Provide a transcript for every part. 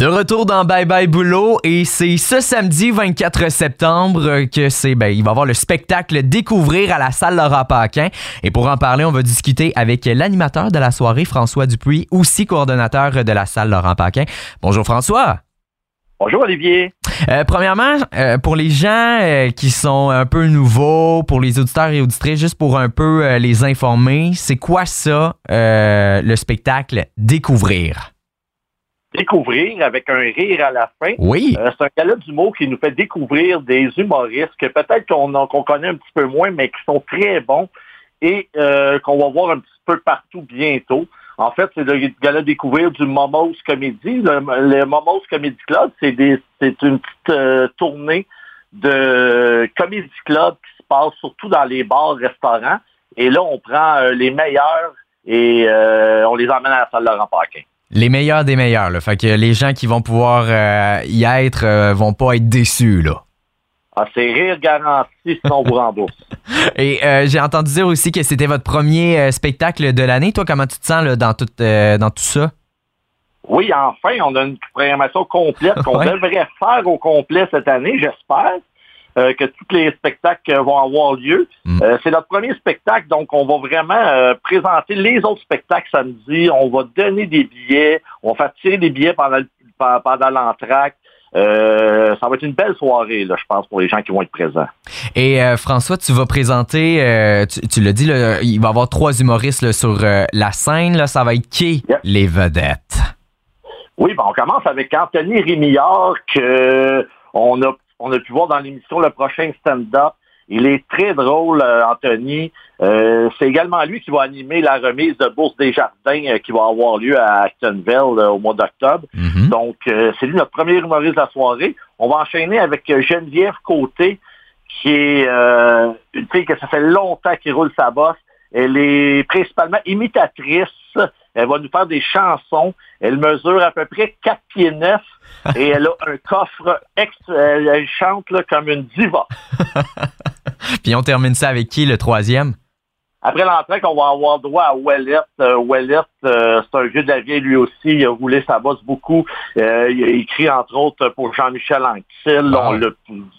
De retour dans Bye Bye Boulot et c'est ce samedi 24 septembre que c'est ben il va y avoir le spectacle Découvrir à la salle Laurent Paquin et pour en parler, on va discuter avec l'animateur de la soirée François Dupuis, aussi coordonnateur de la salle Laurent Paquin. Bonjour François. Bonjour Olivier. Euh, premièrement, euh, pour les gens euh, qui sont un peu nouveaux, pour les auditeurs et auditrices, juste pour un peu euh, les informer, c'est quoi ça, euh, le spectacle Découvrir? Découvrir avec un rire à la fin. Oui. Euh, c'est un gala d'humour qui nous fait découvrir des humoristes que peut-être qu'on qu'on connaît un petit peu moins, mais qui sont très bons et euh, qu'on va voir un petit peu partout bientôt. En fait, c'est le gala découvrir du Momos Comedy. Le, le Momos Comedy Club, c'est des- c'est une petite euh, tournée de Comedy Club qui se passe surtout dans les bars, restaurants. Et là, on prend euh, les meilleurs et euh, on les emmène à la salle Laurent Paquin. Les meilleurs des meilleurs. Là. Fait que les gens qui vont pouvoir euh, y être euh, vont pas être déçus. Là. Ah, c'est rire garanti sinon on vous rembourse. Et euh, j'ai entendu dire aussi que c'était votre premier spectacle de l'année. Toi, comment tu te sens là, dans, tout, dans tout ça? Oui, enfin, on a une programmation complète qu'on Ouais. devrait faire au complet cette année, j'espère. Euh, que tous les spectacles euh, vont avoir lieu. Mm. Euh, c'est notre premier spectacle, donc on va vraiment euh, présenter les autres spectacles samedi. On va donner des billets, on va faire tirer des billets pendant, pendant l'entracte. Euh, ça va être une belle soirée, là, je pense, pour les gens qui vont être présents. Et euh, François, tu vas présenter, euh, tu, tu l'as dit, là, il va y avoir trois humoristes là, sur la scène. Là, ça va être qui Yep. les vedettes? Oui, ben on commence avec Anthony Rémillard, que on a, on a pu voir dans l'émission Le prochain stand-up. Il est très drôle, euh, Anthony. Euh, c'est également lui qui va animer la remise de Bourse des Jardins euh, qui va avoir lieu à Actonville euh, au mois d'octobre. Mhm. Donc, euh, c'est lui notre premier humoriste de la soirée. On va enchaîner avec Geneviève Côté, qui est euh, une fille que ça fait longtemps qu'il roule sa bosse. Elle est principalement imitatrice. Elle va nous faire des chansons. Elle mesure à peu près 4 pieds 9 et elle a un coffre extra. Elle, elle chante là, comme une diva. Puis on termine ça avec qui, le troisième? Après l'entrée, on va avoir droit à Ouellette. Euh, Ouellette, euh, c'est un vieux de la vieille lui aussi. Il a roulé sa bosse beaucoup. Euh, il a écrit, entre autres, pour Jean-Michel Anctil. On l'a-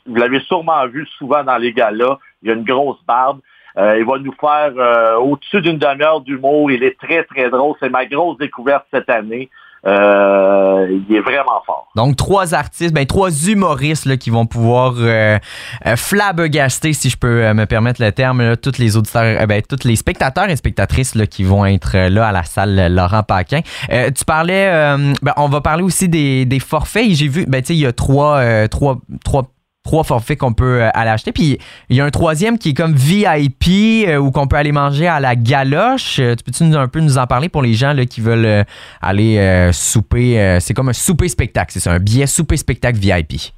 vous l'avez sûrement vu souvent dans les galas. Il a une grosse barbe. Euh, il va nous faire euh, au-dessus d'une demi-heure d'humour. Il est très, très drôle. C'est ma grosse découverte cette année. Euh, il est vraiment fort. Donc, trois artistes, ben, trois humoristes là, qui vont pouvoir euh, euh, flabbergaster, si je peux euh, me permettre le terme, là, tous les auditeurs, euh, ben, tous les spectateurs et spectatrices là, qui vont être là à la salle Laurent Paquin. Euh, tu parlais, ben, on va parler aussi des, des forfaits. J'ai vu, ben, il y a trois, trois, trois, trois forfaits qu'on peut euh, aller acheter. Puis il y a un troisième qui est comme VIP euh, où qu'on peut aller manger à la galoche. Euh, tu peux-tu un peu nous en parler pour les gens là, qui veulent aller souper? c'est comme un souper-spectacle, c'est ça, un billet souper-spectacle VIP.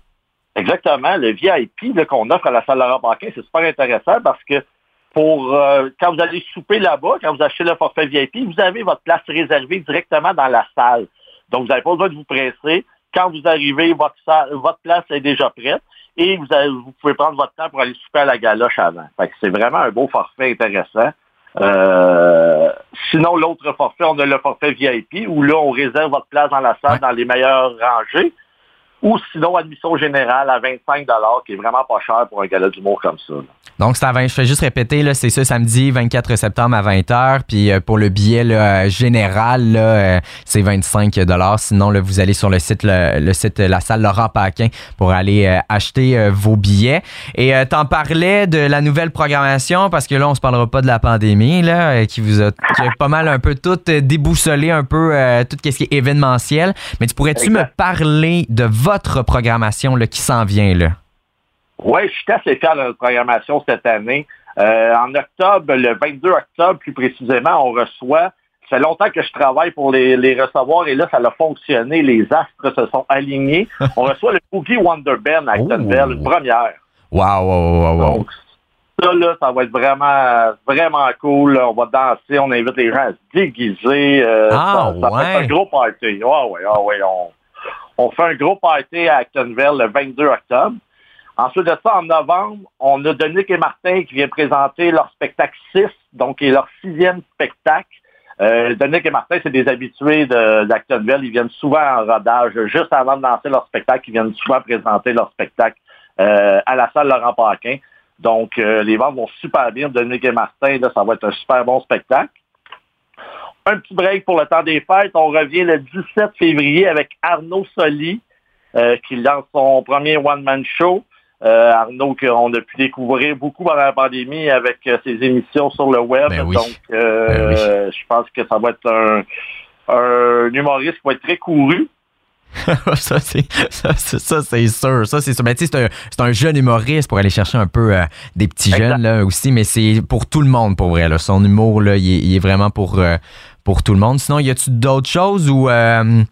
Exactement. Le VIP qu'on offre à la salle Laurent Paquin, c'est super intéressant parce que pour quand vous allez souper là-bas, quand vous achetez le forfait VIP, vous avez votre place réservée directement dans la salle. Donc, vous n'avez pas besoin de vous presser. Quand vous arrivez, votre, salle- votre place est déjà prête et vous, avez- vous pouvez prendre votre temps pour aller souper à la galoche avant. Fait que c'est vraiment un beau forfait intéressant. Euh, sinon, l'autre forfait, on a le forfait VIP où là, on réserve votre place dans la salle Ouais. dans les meilleures rangées. Ou sinon, admission générale à 25 qui est vraiment pas cher pour un gala d'humour comme ça. Donc, c'est à 20, je fais juste répéter, là, c'est ça, samedi 24 septembre à 20h. Puis euh, pour le billet là, euh, général, euh, c'est 25 Sinon, là, vous allez sur le site, le, le site La Salle Laurent Paquin pour aller euh, acheter vos billets. Et t'en parlais de la nouvelle programmation parce que là, on se parlera pas de la pandémie, là, qui vous a, qui a pas mal un peu tout déboussolé, un peu tout ce qui est événementiel. Mais tu pourrais-tu me parler de votre programmation là, qui s'en vient, là? Oui, je suis assez fier de notre programmation cette année. Euh, en octobre, le 22 octobre plus précisément, on reçoit, ça fait longtemps que je travaille pour les, les recevoir et là, ça a fonctionné. Les astres se sont alignés. On reçoit le Boogie Wonder Band à Actonville, Oh. une première. Wow, wow, wow, wow. Donc, ça, là, ça va être vraiment, vraiment cool. On va danser, on invite les gens à se déguiser. euh, Ah, ça, ça va ouais. être un gros party. Ah ouais, ah ouais, on, on fait un gros party à Actonville le 22 octobre. Ensuite de ça, en novembre, on a Dominique et Martin qui viennent présenter leur spectacle 6, donc qui est leur sixième spectacle Euh, Dominique et Martin, c'est des habitués d'Actonville. Ils viennent souvent en rodage. Juste avant de lancer leur spectacle, ils viennent souvent présenter leur spectacle euh, à la salle Laurent Paquin. Donc, euh, les ventes vont super bien. Dominique et Martin, là, ça va être un super bon spectacle. Un petit break pour le temps des fêtes. On revient le 17 février avec Arnaud Soli, euh, qui lance son premier one-man show. Euh, Arnaud, qu'on a pu découvrir beaucoup pendant la pandémie avec euh, ses émissions sur le web. Ben oui. Donc, Ben oui. je pense que ça va être un, un humoriste qui va être très couru. ça, c'est ça, c'est- sûr. Ça, c'est sûr. Ben, tu sais, c'est un, jeune humoriste pour aller chercher un peu euh, des petits Exact. jeunes là, aussi, mais c'est pour tout le monde, pour vrai. Là. Son humour, là, il, est, il est vraiment pour, euh, pour tout le monde. Sinon, y a-tu d'autres choses ou. euh,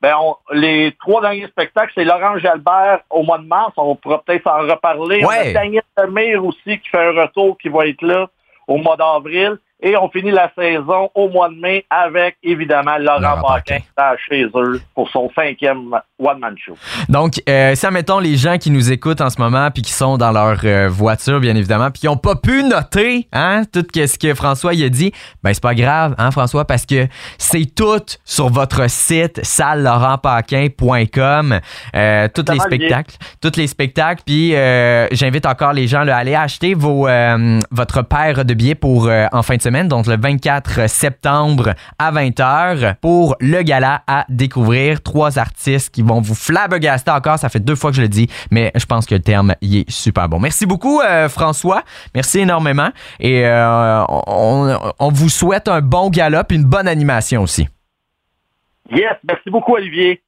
Ben, on- les trois derniers spectacles, c'est Laurent Jalbert au mois de mars. On pourra peut-être en reparler. Ouais. On a Daniel Lemire aussi qui fait un retour qui va être là au mois d'avril. Et on finit la saison au mois de mai avec, évidemment, Laurent, Paquin. Qui est chez eux pour son cinquième one-man show. Donc, euh, si, admettons, les gens qui nous écoutent en ce moment puis qui sont dans leur euh, voiture, bien évidemment, puis qui n'ont pas pu noter hein, tout ce que François il a dit, ben c'est pas grave, hein, François, parce que c'est tout sur votre site salle-laurent-paquin.com, euh, tous les spectacles, tous les spectacles, puis euh, j'invite encore les gens là, à aller acheter vos, euh, votre paire de billets pour en fin de donc le 24 septembre à 20h pour le gala à découvrir. Trois artistes qui vont vous flabbergaster encore. Ça fait deux fois que je le dis, mais je pense que le terme y est super bon. Merci beaucoup, euh, François. Merci énormément. Et euh, on, on vous souhaite un bon gala et une bonne animation aussi. Yes, merci beaucoup, Olivier.